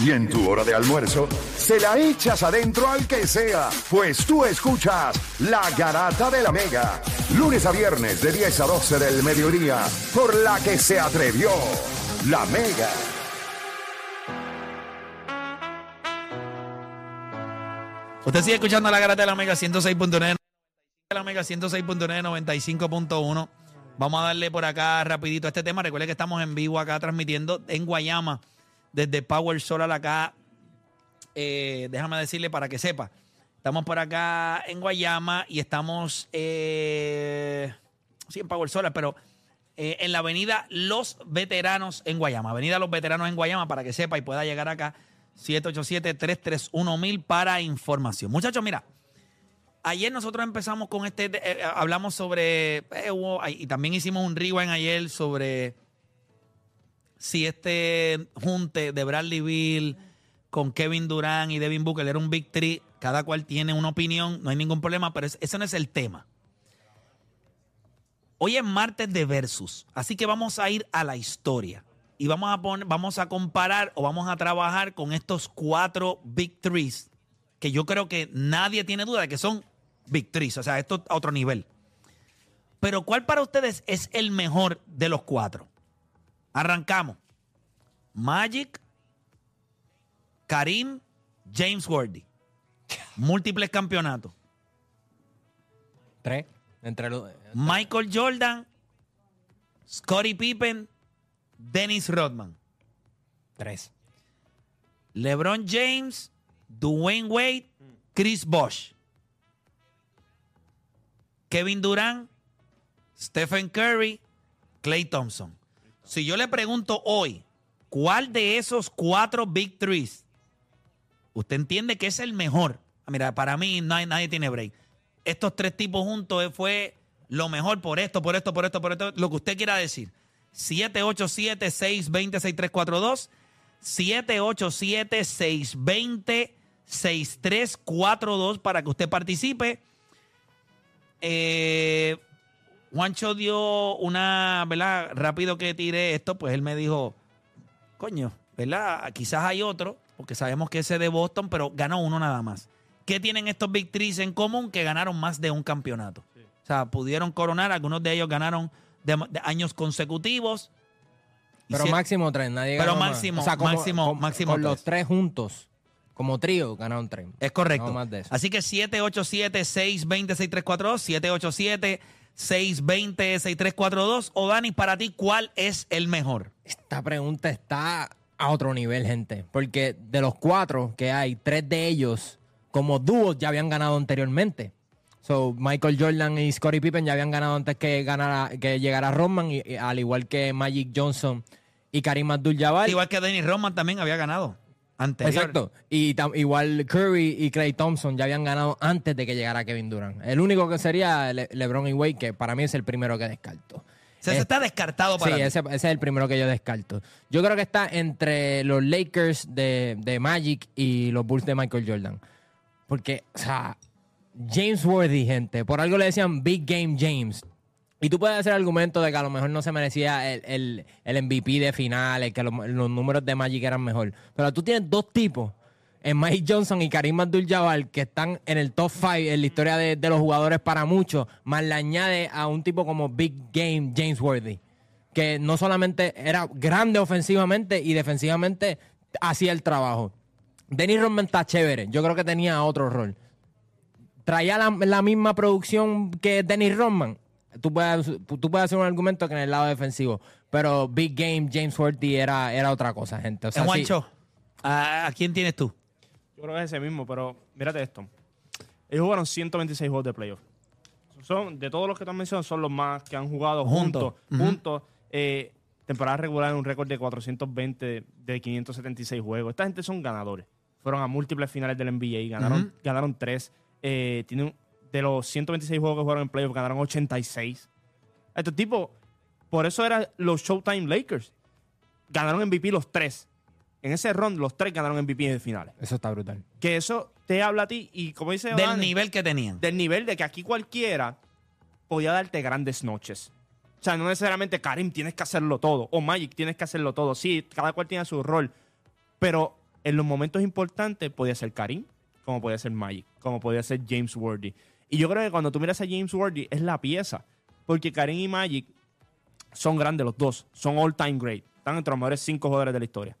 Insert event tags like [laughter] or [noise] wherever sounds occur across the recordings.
Y en tu hora de almuerzo, se la echas adentro al que sea, pues tú escuchas La Garata de la Mega, lunes a viernes de 10 a 12 del mediodía, por la que se atrevió La Mega. Usted sigue escuchando la garata de la Mega 106.9. La Mega 106.9, 95.1. Vamos a darle por acá rapidito a este tema. Recuerde que estamos en vivo acá transmitiendo en Guayama desde Power Solar acá. Eh, déjame decirle para que sepa. Estamos por acá en Guayama y estamos, eh, sí, en Power Solar, pero eh, en la avenida Los Veteranos en Guayama. Avenida Los Veteranos en Guayama para que sepa y pueda llegar acá. 787-331-1000 para información. Muchachos, mira, ayer nosotros empezamos con este, hablamos sobre, y también hicimos un rewind ayer sobre si este junte de Bradley Bill con Kevin Durant y Devin Booker era un Big Three, cada cual tiene una opinión, no hay ningún problema, pero es- ese no es el tema. Hoy es martes de versus, así que vamos a ir a la historia y vamos a poner, vamos a comparar o vamos a trabajar con estos cuatro Big Threes que yo creo que nadie tiene duda de que son Big Threes, o sea, esto a otro nivel. Pero ¿cuál para ustedes es el mejor de los cuatro? Arrancamos. Magic, Karim, James Worthy. Múltiples campeonatos. Tres. Entre los. Michael Jordan, Scottie Pippen, Dennis Rodman. Tres. LeBron James, Dwayne Wade, Chris Bosh. Kevin Durant, Stephen Curry, Clay Thompson. Si yo le pregunto hoy, ¿cuál de esos cuatro Big Threes usted entiende que es el mejor? Ah, Mira, para mí nadie, nadie tiene break. Estos tres tipos juntos eh, fue lo mejor por esto, por esto, por esto, por esto, lo que usted quiera decir. 787-620-6342. 787-620-6342 para que usted participe. Eh, Juancho dio una, ¿verdad? Rápido que tiré esto, pues él me dijo, coño, ¿verdad? Quizás hay otro, porque sabemos que ese de Boston, pero ganó uno nada más. ¿Qué tienen estos Big Threes en común? Que ganaron más de un campeonato. O sea, pudieron coronar, algunos de ellos ganaron de, de años consecutivos. Pero máximo tres. Nadie Pero ganó más. máximo, máximo, máximo Con los tres. tres juntos, como trío, ganaron tres. Es correcto. No más de eso. Así que 787-620-6342, 787-620-6342. O Dani, para ti, ¿cuál es el mejor? Esta pregunta está a otro nivel, gente. Porque de los cuatro que hay, tres de ellos, como dúos, ya habían ganado anteriormente. So, Michael Jordan y Scottie Pippen ya habían ganado antes que, ganara, que llegara Rodman, y, y al igual que Magic Johnson y Karim Abdul-Jabbar. Igual que Dennis Rodman también había ganado. Anterior. Exacto. Y tam- igual Curry y Clay Thompson ya habían ganado antes de que llegara Kevin Durant. El único que sería Le- LeBron y Wade, que para mí es el primero que descarto. O sea, ese Eh, está descartado para Sí, ese es el primero que yo descarto. Yo creo que está entre los Lakers de, de Magic y los Bulls de Michael Jordan. Porque, o sea, James Worthy, gente, por algo le decían Big Game James. Y tú puedes hacer argumento de que a lo mejor no se merecía el, el, el MVP de finales, que los, números de Magic eran mejor. Pero tú tienes dos tipos, en Mike Johnson y Karim Abdul-Jabbar, que están en el top 5 en la historia de, de los jugadores para muchos, más le añade a un tipo como Big Game James Worthy, que no solamente era grande ofensivamente y defensivamente hacía el trabajo. Dennis Rodman está chévere, yo creo que tenía otro rol traía la, la misma producción que Dennis Rodman, tú puedes, tú puedes hacer un argumento que en el lado defensivo. Pero Big Game, James Worthy era, era otra cosa, gente. O sea, Eh, sí- Juancho, ¿a, a quién tienes tú? Yo creo que es ese mismo, pero mírate esto. Ellos jugaron 126 juegos de playoff. Son, de todos los que te han mencionado, son los más que han jugado Juntos. juntos. Juntos. Eh, temporada regular en un récord de 420 de 576 juegos. Esta gente son ganadores. Fueron a múltiples finales del NBA, ganaron, ganaron tres. Eh, tienen, de los 126 juegos que jugaron en playoffs, ganaron 86. Estos tipos, por eso eran los Showtime Lakers. Ganaron MVP los tres. En ese round, los tres ganaron MVP de finales. Eso está brutal. Que eso te habla a ti y como dice Del Dani, nivel que tenían. del nivel de que aquí cualquiera podía darte grandes noches. O sea, no necesariamente Karim tienes que hacerlo todo o Magic tienes que hacerlo todo. Sí, cada cual tiene su rol. Pero en los momentos importantes podía ser Karim, como podía ser Magic, como podía ser James Worthy. Y yo creo que cuando tú miras a James Worthy es la pieza. Porque Karim y Magic son grandes los dos. Son all time great. Están entre los mejores cinco jugadores de la historia.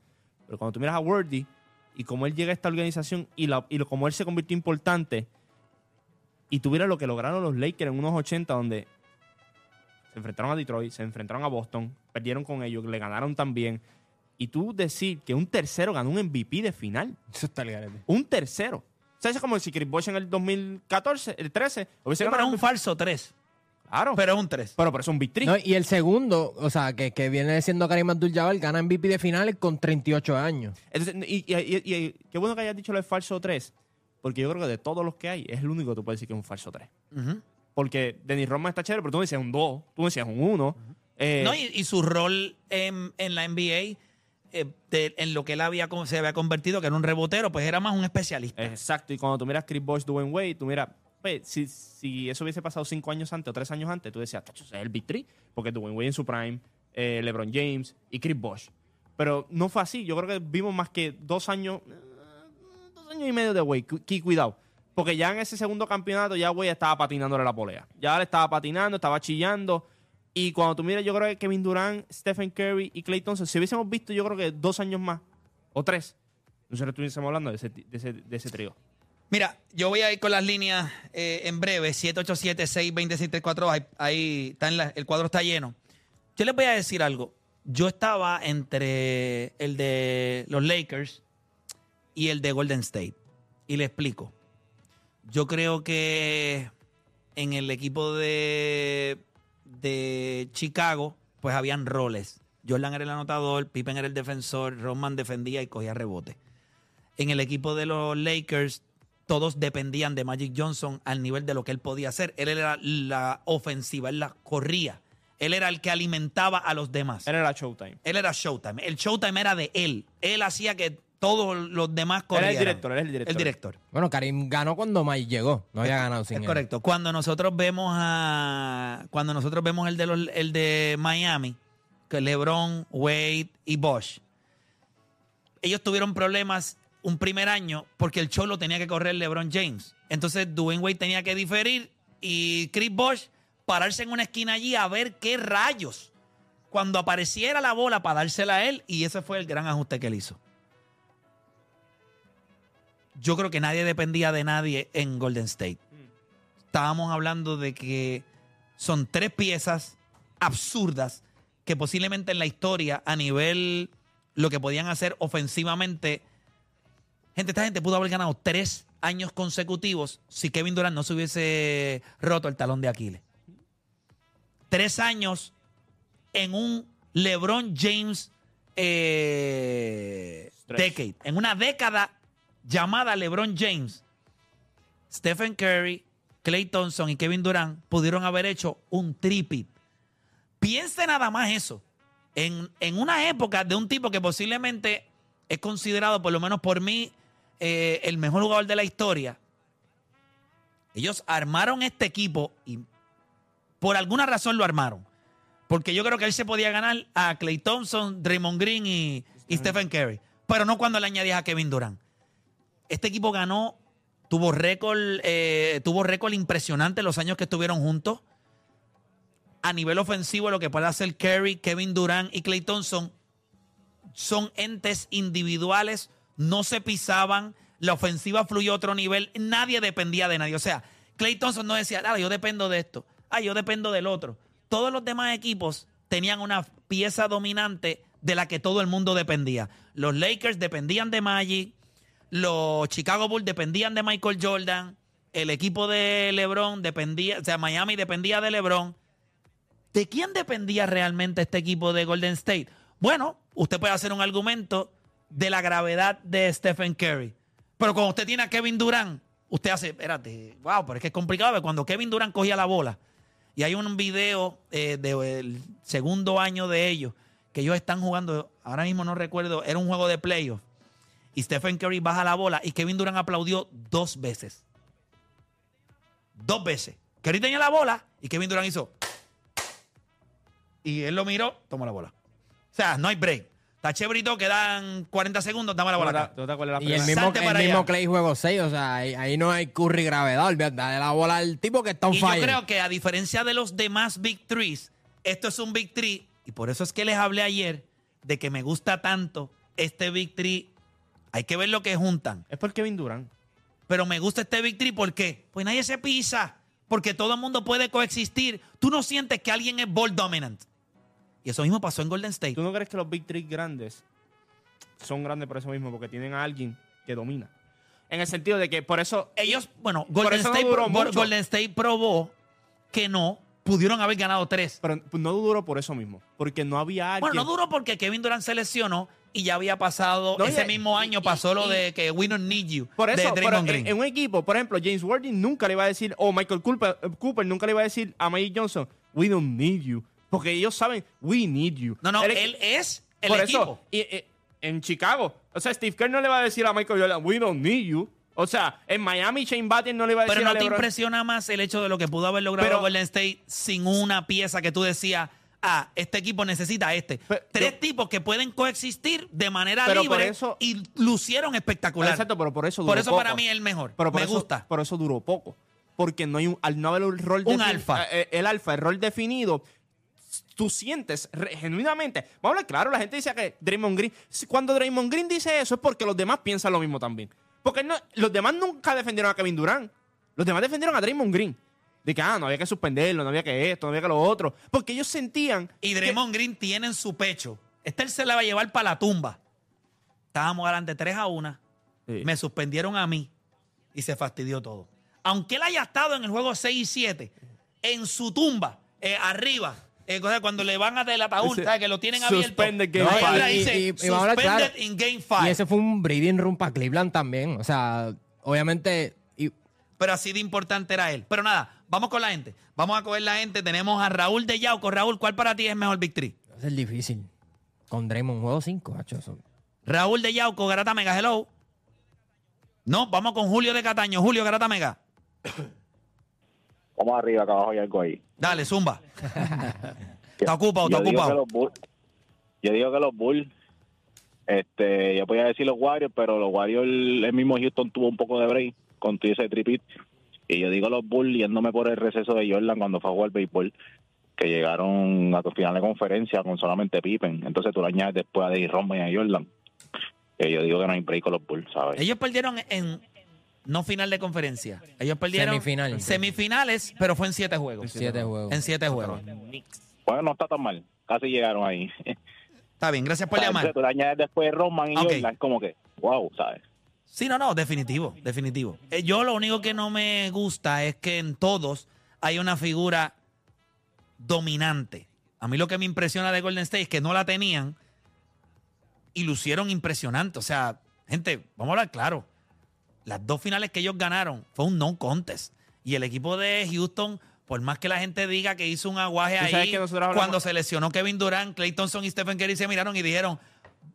Pero cuando tú miras a Worthy y cómo él llega a esta organización y, la, y cómo él se convirtió importante y tuviera lo que lograron los Lakers en unos 80 donde se enfrentaron a Detroit, se enfrentaron a Boston, perdieron con ellos, le ganaron también. Y tú decir que un tercero ganó un MVP de final. Eso está el. Un tercero. O sea, es como si Chris Bosh en el 2014, el 13, hubiese Sí, pero es un falso 3. Claro. Pero, es un 3. pero, pero es un victory. No, y el segundo, o sea, que, que viene siendo Karim Abdul-Jabbar, gana MVP de finales con 38 años. Entonces, y, y- y- y- qué bueno que hayas dicho lo de falso 3, porque yo creo que de todos los que hay, es el único que tú puedes decir que es un falso 3. Porque Dennis Rodman está chévere, pero tú me decías un 2, tú me decías un 1. Eh, No, y, y su rol en, en la NBA, eh, de- en lo que él había, se había convertido, que era un rebotero, pues era más un especialista. Exacto, y cuando tú miras Chris Bosh, Dwayne Wade, tú miras, pues, si, si eso hubiese pasado cinco años antes o tres años antes, tú decías, es el Big Three, porque Dwayne Wade en su prime, eh, LeBron James y Chris Bosh. Pero no fue así, yo creo que vimos más que dos años, eh, dos años y medio de Wade, cu- cuidado. Porque ya en ese segundo campeonato ya Wade estaba patinándole la polea. Ya le estaba patinando, estaba chillando. Y cuando tú miras, yo creo que Kevin Durant, Stephen Curry y Clay Thompson, si hubiésemos visto, yo creo que dos años más, o tres, nosotros estuviésemos hablando de ese, de ese, de ese trío. Mira, yo voy a ir con las líneas eh, en breve, 787-626-342, ahí, ahí está el cuadro está lleno. Yo les voy a decir algo. Yo estaba entre el de los Lakers y el de Golden State. Y le explico. Yo creo que en el equipo de, de Chicago, pues habían roles. Jordan era el anotador, Pippen era el defensor, Rodman defendía y cogía rebote. En el equipo de los Lakers, todos dependían de Magic Johnson al nivel de lo que él podía hacer. Él era la ofensiva, él la corría. Él era el que alimentaba a los demás. Era la Showtime. Él era Showtime. El Showtime era de él. Él hacía que todos los demás Era corrieran. el director, era el director. El director. Bueno, Karim ganó cuando Mike llegó. No había ganado sin Es él. correcto. Cuando nosotros vemos a. Cuando nosotros vemos el de los- el de Miami, que LeBron, Wade y Bosch, ellos tuvieron problemas un primer año porque el show lo tenía que correr LeBron James. Entonces Dwayne Wade tenía que diferir y Chris Bosch pararse en una esquina allí a ver qué rayos. Cuando apareciera la bola para dársela a él, y ese fue el gran ajuste que él hizo. Yo creo que nadie dependía de nadie en Golden State estábamos hablando de que son tres piezas absurdas que posiblemente en la historia, a nivel lo que podían hacer ofensivamente, gente, esta gente pudo haber ganado tres años consecutivos si Kevin Durant no se hubiese roto el talón de Aquiles. Tres años en un LeBron James eh, decade, en una década llamada LeBron James. Stephen Curry, Clay Thompson y Kevin Durant pudieron haber hecho un tripit. Piense nada más eso. En, en una época de un tipo que posiblemente es considerado, por lo menos por mí, eh, el mejor jugador de la historia. Ellos armaron este equipo y por alguna razón lo armaron. Porque yo creo que él se podía ganar a Clay Thompson, Draymond Green y, y Stephen Curry. Pero no cuando le añadías a Kevin Durant. Este equipo ganó, tuvo récord, eh, tuvo récord impresionante los años que estuvieron juntos. A nivel ofensivo, lo que puede hacer Curry, Kevin Durant y Clay Thompson son entes individuales, no se pisaban, la ofensiva fluyó a otro nivel, nadie dependía de nadie. O sea, Clay Thompson no decía, ah, yo dependo de esto, ah, yo dependo del otro. Todos los demás equipos tenían una pieza dominante de la que todo el mundo dependía. Los Lakers dependían de Magic, los Chicago Bulls dependían de Michael Jordan, el equipo de LeBron dependía, o sea, Miami dependía de LeBron. ¿De quién dependía realmente este equipo de Golden State? Bueno, usted puede hacer un argumento de la gravedad de Stephen Curry. Pero cuando usted tiene a Kevin Durant, usted hace, espérate, wow, pero es que es complicado. Cuando Kevin Durant cogía la bola, y hay un video eh, del segundo año de ellos, que ellos están jugando, ahora mismo no recuerdo, era un juego de playoff, y Stephen Curry baja la bola, y Kevin Durant aplaudió dos veces. Dos veces. Curry tenía la bola, y Kevin Durant hizo. Y él lo miró, tomó la bola. O sea, no hay break. Está chéverito, quedan 40 segundos, dame la bola acá. ¿Tú te acuerdas la Y el mismo, el para mismo. Clay juego 6, o sea, ahí, ahí no hay curry gravedad, olvídate, dale la bola al tipo que está on Y yo fire. creo que a diferencia de los demás Big Threes, esto es un Big Three. Y por eso es que les hablé ayer de que me gusta tanto este Big Three. Hay que ver lo que juntan. Es por Kevin Durant. Pero me gusta este Big Three ¿por qué? Pues nadie se pisa. Porque todo el mundo puede coexistir. Tú no sientes que alguien es ball dominant. Y eso mismo pasó en Golden State. ¿Tú no crees que los Big Three grandes son grandes por eso mismo? Porque tienen a alguien que domina. En el sentido de que por eso... Ellos, bueno, Golden, no State, duró pro- mucho. Golden State probó que no pudieron haber ganado tres. Pero no duró por eso mismo. Porque no había alguien... Bueno, no duró porque Kevin Durant se lesionó y ya había pasado, No, y- ese mismo año pasó y- lo de que we don't need you, Por eso, de pero Draymond en, un equipo, por ejemplo, James Worthy nunca le iba a decir, o Michael Cooper, Cooper nunca le iba a decir a Magic Johnson, we don't need you. Porque ellos saben, we need you. no, no, El- él es el por equipo. eso, eh, en Chicago, o sea, Steve Kerr no le va a decir a Michael Jordan, we don't need you. O sea, en Miami, Shane Battier no le va a decir Pero a no te impresiona más el hecho de lo que pudo haber logrado Pero- Golden State sin una pieza que tú decías, ah, este equipo necesita a este. Pero- Tres yo- tipos que pueden coexistir de manera por libre eso- y lucieron espectacular. Exacto, pero por eso duró Por eso poco. para mí es el mejor. Pero por Me eso, gusta. Por eso duró poco. Porque no hay un, al no haber un rol Un alfa. eh, El alfa, el rol definido. Tú sientes re- genuinamente. Vamos a hablar claro, la gente dice que Draymond Green. Cuando Draymond Green dice eso es porque los demás piensan lo mismo también. Porque no, los demás nunca defendieron a Kevin Durant. Los demás defendieron a Draymond Green. De que, ah, no había que suspenderlo, no había que esto, no había que lo otro. Porque ellos sentían. Y que- Draymond Green tiene en su pecho. Este él se la va a llevar para la tumba. Estábamos adelante 3 a 1. Sí. Me suspendieron a mí y se fastidió todo. Aunque él haya estado en el juego 6 y 7, en su tumba, eh, arriba, eh, o sea, cuando le van a del ataúd, que lo tienen abierto. Suspended game ahí five. dice, Y- y- y suspended claro. in game 5. Y ese fue un breeding room para Cleveland también. O sea, obviamente. Pero así de importante era él. Pero nada, vamos con la gente. Vamos a coger la gente. Tenemos a Raúl de Yauco. Raúl, ¿cuál para ti es mejor Victory? va a ser difícil. Con Draymond, juego 5, eso. Raúl de Yauco, Garata Mega, hello. No, vamos con Julio de Cataño. Julio, Garata Mega. Vamos arriba, que abajo hay algo ahí. Dale, zumba. [laughs] Está ocupado, está yo digo que ocupado. los Bulls, yo digo que los Bulls, este, yo podía decir los Warriors, pero los Warriors, el mismo Houston tuvo un poco de break con todo ese tripit. Y yo digo los Bulls yéndome por el receso de Jordan cuando fue a jugar béisbol, que llegaron a tu final de conferencia con solamente Pippen. Entonces tú le añades después a Dave Roman y a Jordan. Que yo digo que no hay break con los Bulls, ¿sabes? Ellos perdieron en no final de conferencia. Ellos perdieron Semifinal. semifinales, pero fue en siete juegos. Siete juegos. En siete juegos. Bueno, no está tan mal. Casi llegaron ahí. Está bien, gracias por [laughs] Entonces llamar. tú le añades después Roman y Ok. Jordan, como que, wow, ¿sabes? Sí, no, no, definitivo, definitivo. Eh, yo lo único que no me gusta es que en todos hay una figura dominante. A mí lo que me impresiona de Golden State es que no la tenían y lucieron impresionante. O sea, gente, vamos a hablar claro. Las dos finales que ellos ganaron fue un no contest. Y el equipo de Houston, por más que la gente diga que hizo un aguaje ahí, hablamos- cuando se lesionó Kevin Durant, Clay Thompson y Stephen Curry se miraron y dijeron,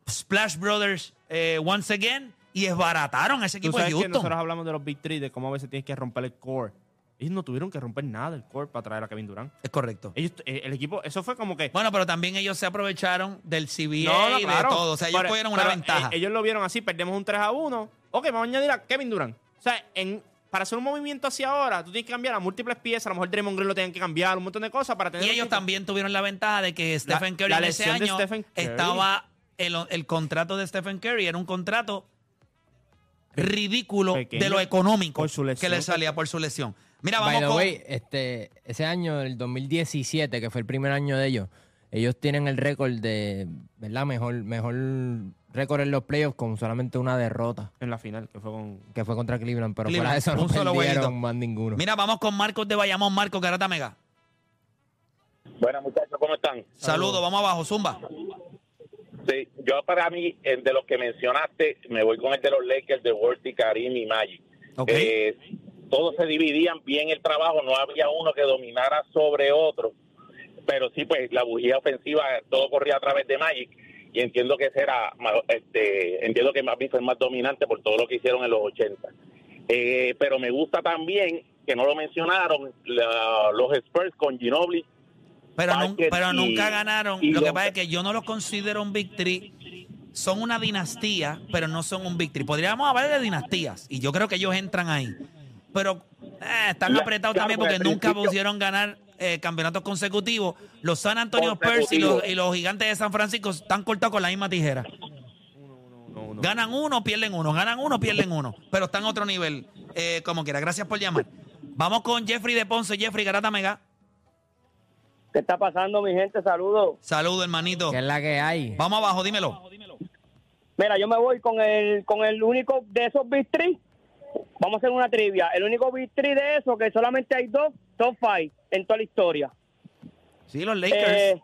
Splash Brothers eh, once again, y esbarataron a ese Tú equipo de sabes que Houston. nosotros hablamos de los Big Three, de cómo a veces tienes que romper el core. Ellos no tuvieron que romper nada del core para traer a Kevin Durant. Es correcto. Ellos, eh, el equipo, eso fue como que. Bueno, pero también ellos se aprovecharon del CBA No, no, y de todo. O sea, ellos Pero- cogieron una pero, ventaja. eh, ellos lo vieron así, perdemos un 3 a 1. Ok, vamos a añadir a Kevin Durant. O sea, en, para hacer un movimiento hacia ahora, tú tienes que cambiar a múltiples piezas. A lo mejor Draymond Green lo tienen que cambiar, un montón de cosas para tener. y ellos equipo. también tuvieron la ventaja de que Stephen Curry la en ese de año Curry. estaba. El, el contrato de Stephen Curry era un contrato ridículo Pequeño de lo económico por su lesión. que le salía por su lesión. Mira, By vamos the con. way, este, ese año, el 2017, que fue el primer año de ellos, ellos tienen el récord de, ¿verdad? Mejor, mejor récord en los playoffs con solamente una derrota, En la final, que fue con. que fue contra Cleveland, pero Cleveland, fuera de eso no perdieron jueguito. más ninguno. Mira, vamos con Marcos de Bayamón. Marcos Garata Mega. Bueno, muchachos, ¿cómo están? Saludos, vamos abajo, Zumba. Sí, yo para mí, de los que mencionaste, me voy con el de los Lakers, de Worthy, Karim y Magic. Ok. Eh, todos se dividían bien el trabajo, no había uno que dominara sobre otro, pero sí, pues la bujía ofensiva, todo corría a través de Magic y entiendo que ma- este, entiendo que Magic fue el más dominante por todo lo que hicieron en los 80. Eh, pero me gusta también, que no lo mencionaron, la- los Spurs con Ginobili Pero, nun- pero nunca ganaron. Lo que pasa es que yo no los considero un victory. Son una dinastía, pero no son un victory. Podríamos hablar de dinastías, y yo creo que ellos entran ahí. Pero eh, están apretados claro, también porque nunca pusieron ganar eh, campeonatos consecutivos. Los San Antonio Spurs y los, y los gigantes de San Francisco están cortados con la misma tijera. Ganan uno, pierden uno. Ganan uno, pierden uno. Pero están a otro nivel, eh, como quiera. Gracias por llamar. Vamos con Jeffrey de Ponce. Jeffrey Garata Mega. ¿Qué está pasando, mi gente? Saludos. Saludos, hermanito. ¿Qué es la que hay? Vamos abajo, dímelo. Mira, yo me voy con el con el único de esos Big Three. Vamos a hacer una trivia. El único Big Three de eso, que solamente hay dos top five en toda la historia. Sí, los Lakers. Eh,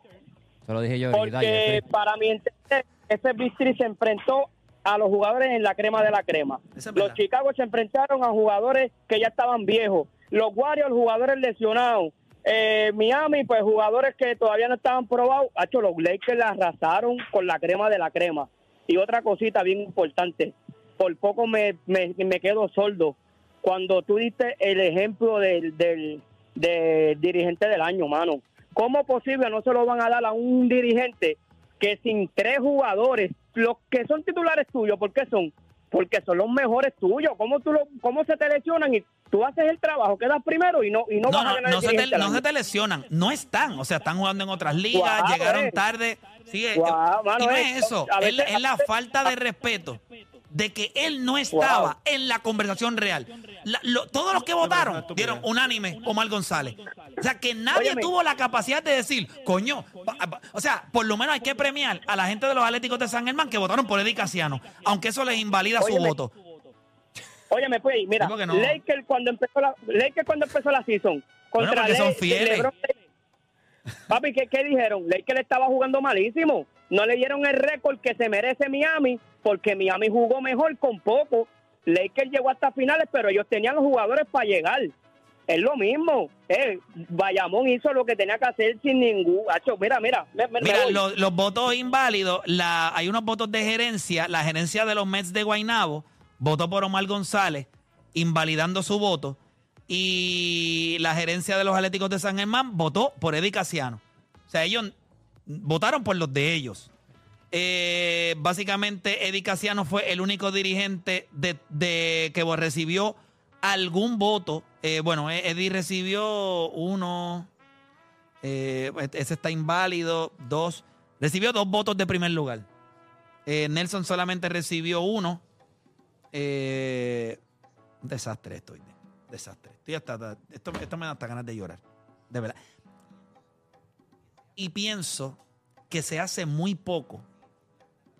Se lo dije yo ahorita. porque Jeffrey. para mi entender, ese Big Three se enfrentó a los jugadores en la crema de la crema. Es. Los Chicago se enfrentaron a jugadores que ya estaban viejos. Los Warriors, jugadores lesionados. Eh, Miami, pues jugadores que todavía no estaban probados. Hacho, los Lakers la arrasaron con la crema de la crema. Y otra cosita bien importante. Por poco me, me, me quedo sordo. Cuando tú diste el ejemplo del, del, del dirigente del año, mano. ¿Cómo posible no se lo van a dar a un dirigente que sin tres jugadores, los que son titulares tuyos, ¿por qué son? Porque son los mejores tuyos. ¿Cómo, tú lo, cómo se te lesionan y tú haces el trabajo, quedas primero y no, y no, No, vas a ganar no el se, te, no se te lesionan, no están, o sea, están jugando en otras ligas, llegaron eh. tarde. Sí, eh, Guau, mano, y no eh, es eso, es, es la falta de respeto de que él no estaba en la conversación real. La- lo- todos los que votaron dieron unánime Omar González. O sea, que nadie Óyeme. tuvo la capacidad de decir, coño, pa- pa- o sea, por lo menos hay que premiar a la gente de los Atléticos de San Germán que votaron por Eddie Casiano, aunque eso les invalida su Óyeme. voto. Óyeme, pues, mira, no. Lakers cuando empezó la, Lakers cuando empezó la season, Bueno, contra porque son Le- fieles. LeBron- Papi, ¿qué, ¿qué dijeron? Lakers estaba jugando malísimo. No le dieron el récord que se merece Miami, porque Miami jugó mejor con poco. Lakers llegó hasta finales, pero ellos tenían los jugadores para llegar. Es lo mismo. Eh, Bayamón hizo lo que tenía que hacer sin ningún... Hacho, mira, mira. me- Mira, los, los votos inválidos, la, hay unos votos de gerencia. La gerencia de los Mets de Guaynabo votó por Omar González, invalidando su voto. Y la gerencia de los Atléticos de San Germán votó por Eddie Casiano. O sea, ellos votaron por los de ellos. Eh, básicamente, Eddie Casiano fue el único dirigente de, de- que recibió algún voto. Eh, bueno, eh, Eddie recibió uno, eh, ese está inválido. Dos. Recibió dos votos de primer lugar. Nelson solamente recibió uno. Un desastre esto. oye, Desastre. Estoy hasta- esto, esto me da hasta ganas de llorar. De verdad. Y pienso que se hace muy poco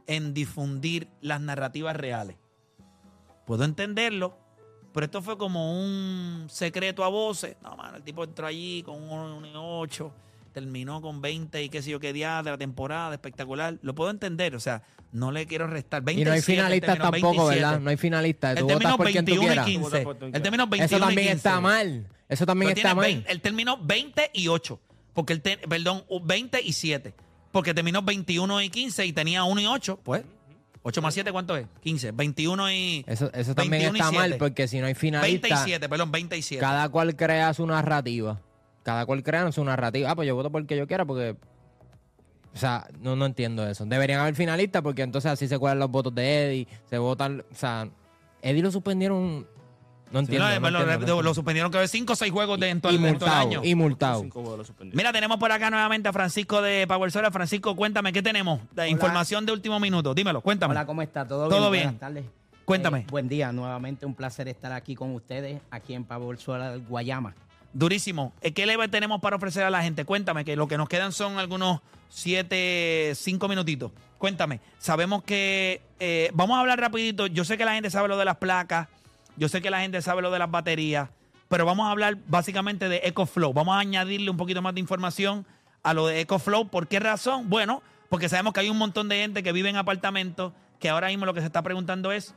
en difundir las narrativas reales. Puedo entenderlo, pero esto fue como un secreto a voces. No, mano, el tipo entró allí con un 8, terminó con 20 y qué sé yo qué día de la temporada, espectacular. Lo puedo entender, o sea, no le quiero restar. Y no hay 27, finalistas tampoco, 27. ¿verdad? No hay finalistas. Tú votas por quien tú 21 y quieras. 15. Vota por quien Él terminó 21 Eso y también 15. está mal. Eso también Pero está mal. 20, él terminó 20 y 8. Porque él, te- perdón, 20 y 7. Porque terminó 21 y 15 y tenía 1 y 8. Pues, 8 más 7, ¿cuánto es? 15. 21 y. Eso, eso también 21 y está mal 7. porque si no hay 20 y finalistas, 7, perdón, 20 y 7. cada cual crea su narrativa. Cada cual crea su narrativa. Ah, pues yo voto por el que yo quiera porque... O sea, no, no entiendo eso. Deberían haber finalistas porque entonces así se cuelan los votos de Eddie. Se votan... O sea, Eddie lo suspendieron... No Sí, entiendo. no, no pero entiendo, lo, lo suspendieron que 5 o 6 juegos de, en todo, y el- en todo el multado, año. y multado. Cinco lo. Mira, tenemos por acá nuevamente a Francisco de Power Solar. Francisco, cuéntame, ¿qué tenemos? De información de último minuto. Dímelo, cuéntame. Hola, ¿cómo está? ¿Todo, Todo bien? Buenas tardes. Cuéntame. Eh, buen día, nuevamente un placer estar aquí con ustedes, aquí en Pablo Solar, Guayama. Durísimo. Eh, ¿Qué leve tenemos para ofrecer a la gente? Cuéntame, que lo que nos quedan son algunos 7, 5 minutitos. Cuéntame. Sabemos que... eh, vamos a hablar rapidito. Yo sé que la gente sabe lo de las placas. Yo sé que la gente sabe lo de las baterías. Pero vamos a hablar básicamente de EcoFlow. Vamos a añadirle un poquito más de información a lo de EcoFlow. ¿Por qué razón? Bueno, Porque sabemos que hay un montón de gente que vive en apartamentos que ahora mismo lo que se está preguntando es,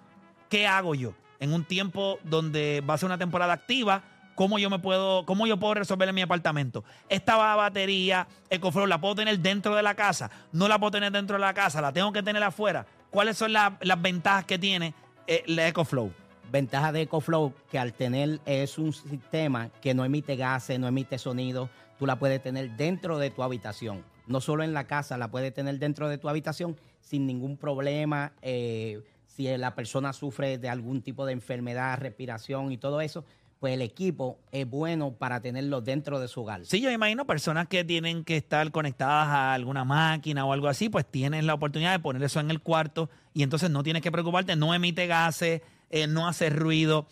¿qué hago yo? En un tiempo donde va a ser una temporada activa, ¿cómo yo me puedo, cómo yo puedo resolver en mi apartamento? Esta batería EcoFlow la puedo tener dentro de la casa, no la puedo tener dentro de la casa, la tengo que tener afuera. ¿Cuáles son la- las ventajas que tiene eh, la EcoFlow? Ventaja de EcoFlow que al tener es un sistema que no emite gases, no emite sonido, tú la puedes tener dentro de tu habitación. No solo en la casa, la puedes tener dentro de tu habitación sin ningún problema. eh, si la persona sufre de algún tipo de enfermedad, respiración y todo eso, pues el equipo es bueno para tenerlo dentro de su hogar. Sí, yo imagino personas que tienen que estar conectadas a alguna máquina o algo así, pues tienen la oportunidad de poner eso en el cuarto y entonces no tienes que preocuparte, no emite gases, eh, no hace ruido.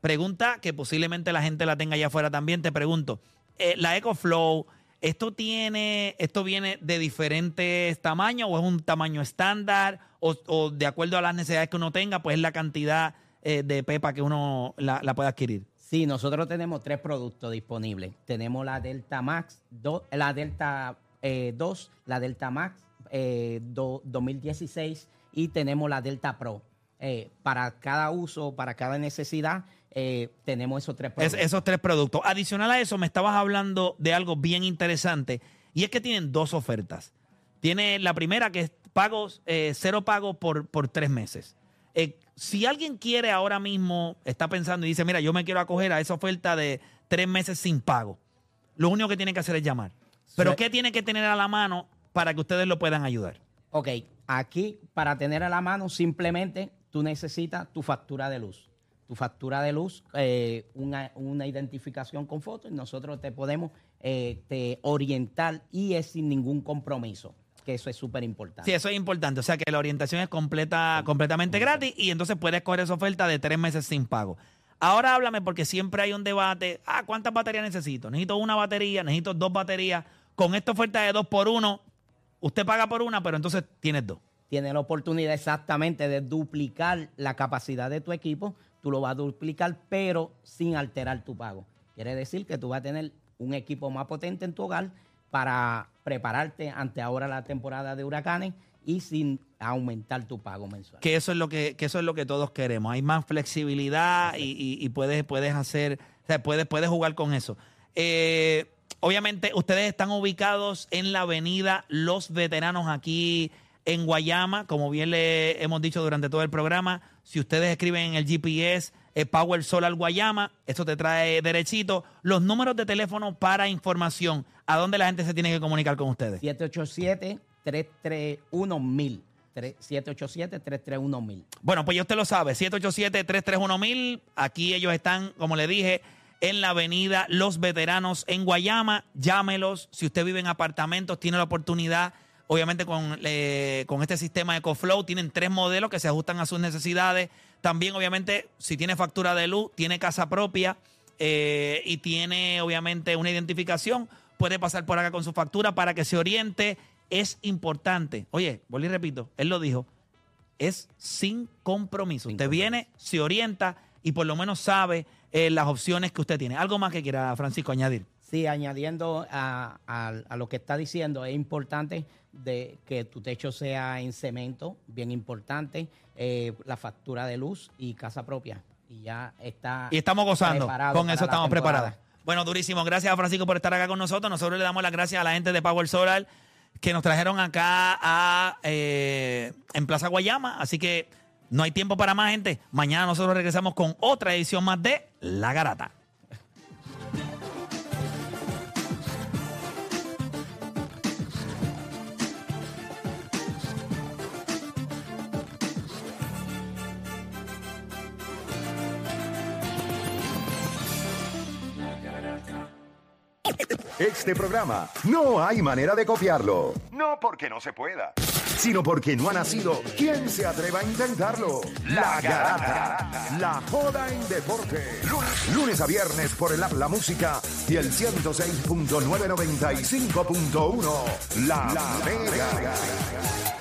Pregunta que posiblemente la gente la tenga allá afuera también, te pregunto, eh, la EcoFlow, ¿esto tiene, esto viene de diferentes tamaños o es un tamaño estándar o, de acuerdo a las necesidades que uno tenga, pues es la cantidad eh, de pepa que uno la, la puede adquirir? Sí, nosotros tenemos tres productos disponibles. Tenemos la Delta Max, la Delta eh, 2, la Delta Max eh, do- 2016 y tenemos la Delta Pro. Eh, para cada uso, para cada necesidad, eh, tenemos esos tres Es- productos. esos tres productos. Adicional a eso, me estabas hablando de algo bien interesante y es que tienen dos ofertas. Tiene la primera que es pagos, eh, cero pago por, por tres meses. Si alguien quiere ahora mismo, está pensando y dice, mira, yo me quiero acoger a esa oferta de tres meses sin pago, lo único que tiene que hacer es llamar. Pero Sí. ¿qué tiene que tener a la mano para que ustedes lo puedan ayudar? Ok, aquí para tener a la mano simplemente tú necesitas tu factura de luz. Tu factura de luz, eh, una, una identificación con foto y nosotros te podemos eh, te orientar y es sin ningún compromiso, que eso es súper importante. Sí, eso es importante. O sea que la orientación es completa, completamente gratis y entonces puedes coger esa oferta de tres meses sin pago. Ahora háblame porque siempre hay un debate. Ah, ¿cuántas baterías necesito? Necesito una batería, necesito dos baterías. Con esta oferta de dos por uno, usted paga por una, pero entonces tienes dos. Tienes la oportunidad exactamente de duplicar la capacidad de tu equipo, tú lo vas a duplicar, pero sin alterar tu pago. Quiere decir que tú vas a tener un equipo más potente en tu hogar para prepararte ante ahora la temporada de huracanes y sin aumentar tu pago mensual. Que eso es lo que, que eso es lo que todos queremos. Hay más flexibilidad y, y- y puedes, puedes hacer, o sea, puedes, puedes jugar con eso. Eh, obviamente, ustedes están ubicados en la avenida Los Veteranos aquí en Guayama, como bien le hemos dicho durante todo el programa. Si ustedes escriben en el GPS eh, Power Solar Guayama, esto te trae derechito. Los números de teléfono para información, ¿a dónde la gente se tiene que comunicar con ustedes? 787-331-1000. 787-331-1000. Bueno, pues ya usted lo sabe, 787-331-1000. Aquí ellos están, como le dije, en la avenida Los Veteranos en Guayama. Llámelos. Si usted vive en apartamentos, tiene la oportunidad, obviamente con, eh, con este sistema EcoFlow, tienen tres modelos que se ajustan a sus necesidades. También, obviamente, si tiene factura de luz, tiene casa propia eh, y tiene, obviamente, una identificación, puede pasar por acá con su factura para que se oriente. Es importante. Oye, vuelvo y repito, él lo dijo, es sin compromiso. usted viene, se orienta y por lo menos sabe eh, las opciones que usted tiene. Algo más que quiera, Francisco, añadir. Sí, añadiendo a, a- a lo que está diciendo, es importante de que tu techo sea en cemento, bien importante, eh, la factura de luz y casa propia. Y ya está. Y estamos gozando. Con eso estamos preparados. Bueno, durísimo. Gracias a Francisco por estar acá con nosotros. Nosotros le damos las gracias a la gente de Power Solar que nos trajeron acá a, eh, en Plaza Guayama. Así que no hay tiempo para más, gente. Mañana nosotros regresamos con otra edición más de La Garata. Este programa no hay manera de copiarlo. No porque no se pueda, sino porque no ha nacido. ¿Quién se atreva a intentarlo? La Garata. La joda en deporte. Lunes, lunes a viernes por el app La Música y el 106.995.1. La, La Mega.